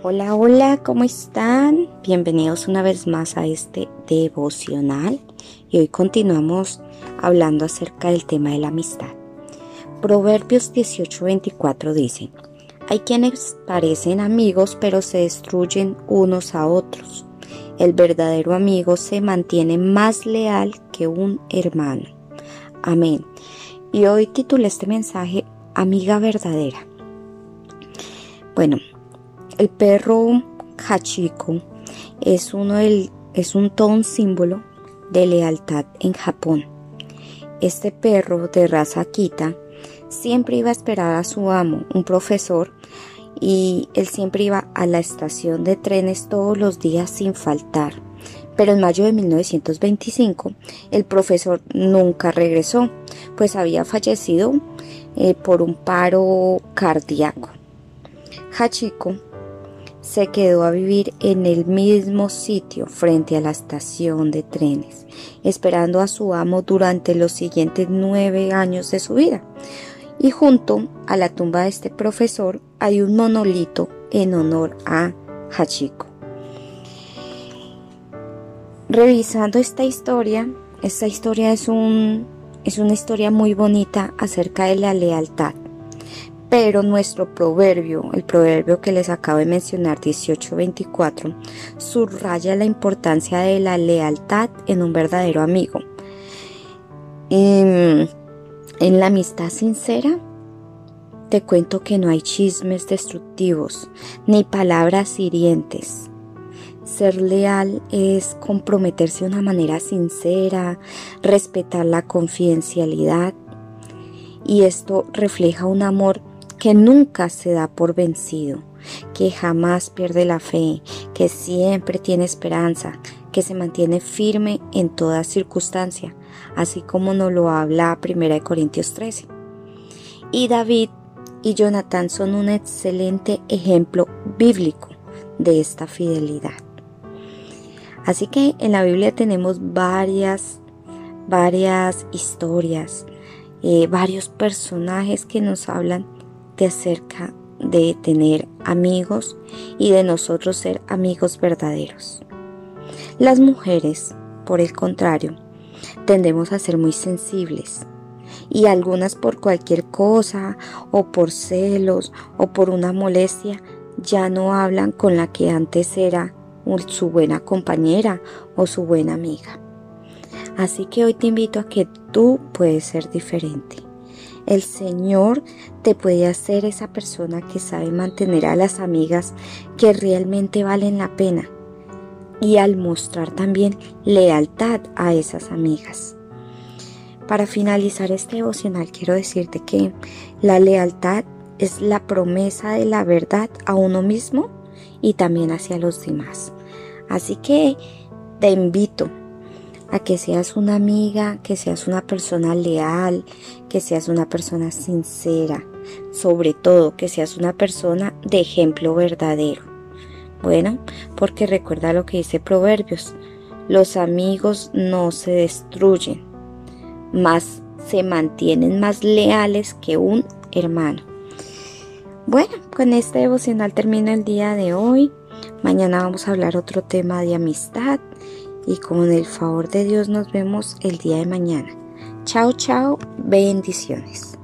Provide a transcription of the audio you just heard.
Hola, hola, ¿cómo están? Bienvenidos una vez más a este devocional y hoy continuamos hablando acerca del tema de la amistad. Proverbios 18:24 dice, hay quienes parecen amigos pero se destruyen unos a otros. El verdadero amigo se mantiene más leal que un hermano. Amén. Y hoy titulé este mensaje Amiga verdadera. Bueno, el perro Hachiko es, uno del, es un símbolo de lealtad en Japón. Este perro de raza Akita siempre iba a esperar a su amo, un profesor, y él siempre iba a la estación de trenes todos los días sin faltar. Pero en mayo de 1925 el profesor nunca regresó, pues había fallecido eh, por un paro cardíaco. Hachiko se quedó a vivir en el mismo sitio frente a la estación de trenes, esperando a su amo durante los siguientes nueve años de su vida. Y junto a la tumba de este profesor hay un monolito en honor a Hachiko. Revisando esta historia, esta historia es, un, es una historia muy bonita acerca de la lealtad pero nuestro proverbio, el proverbio que les acabo de mencionar, 1824, subraya la importancia de la lealtad en un verdadero amigo. En, en la amistad sincera, te cuento que no hay chismes destructivos ni palabras hirientes. Ser leal es comprometerse de una manera sincera, respetar la confidencialidad y esto refleja un amor que nunca se da por vencido, que jamás pierde la fe, que siempre tiene esperanza, que se mantiene firme en toda circunstancia, así como nos lo habla 1 Corintios 13. Y David y Jonathan son un excelente ejemplo bíblico de esta fidelidad. Así que en la Biblia tenemos varias, varias historias, eh, varios personajes que nos hablan acerca de tener amigos y de nosotros ser amigos verdaderos. Las mujeres, por el contrario, tendemos a ser muy sensibles y algunas por cualquier cosa o por celos o por una molestia ya no hablan con la que antes era su buena compañera o su buena amiga. Así que hoy te invito a que tú puedes ser diferente. El Señor te puede hacer esa persona que sabe mantener a las amigas que realmente valen la pena y al mostrar también lealtad a esas amigas. Para finalizar este devocional quiero decirte que la lealtad es la promesa de la verdad a uno mismo y también hacia los demás. Así que te invito a que seas una amiga, que seas una persona leal, que seas una persona sincera, sobre todo que seas una persona de ejemplo verdadero. Bueno, porque recuerda lo que dice Proverbios, los amigos no se destruyen, más se mantienen más leales que un hermano. Bueno, con este devocional termina el día de hoy. Mañana vamos a hablar otro tema de amistad y con el favor de Dios nos vemos el día de mañana. Chao, chao, bendiciones.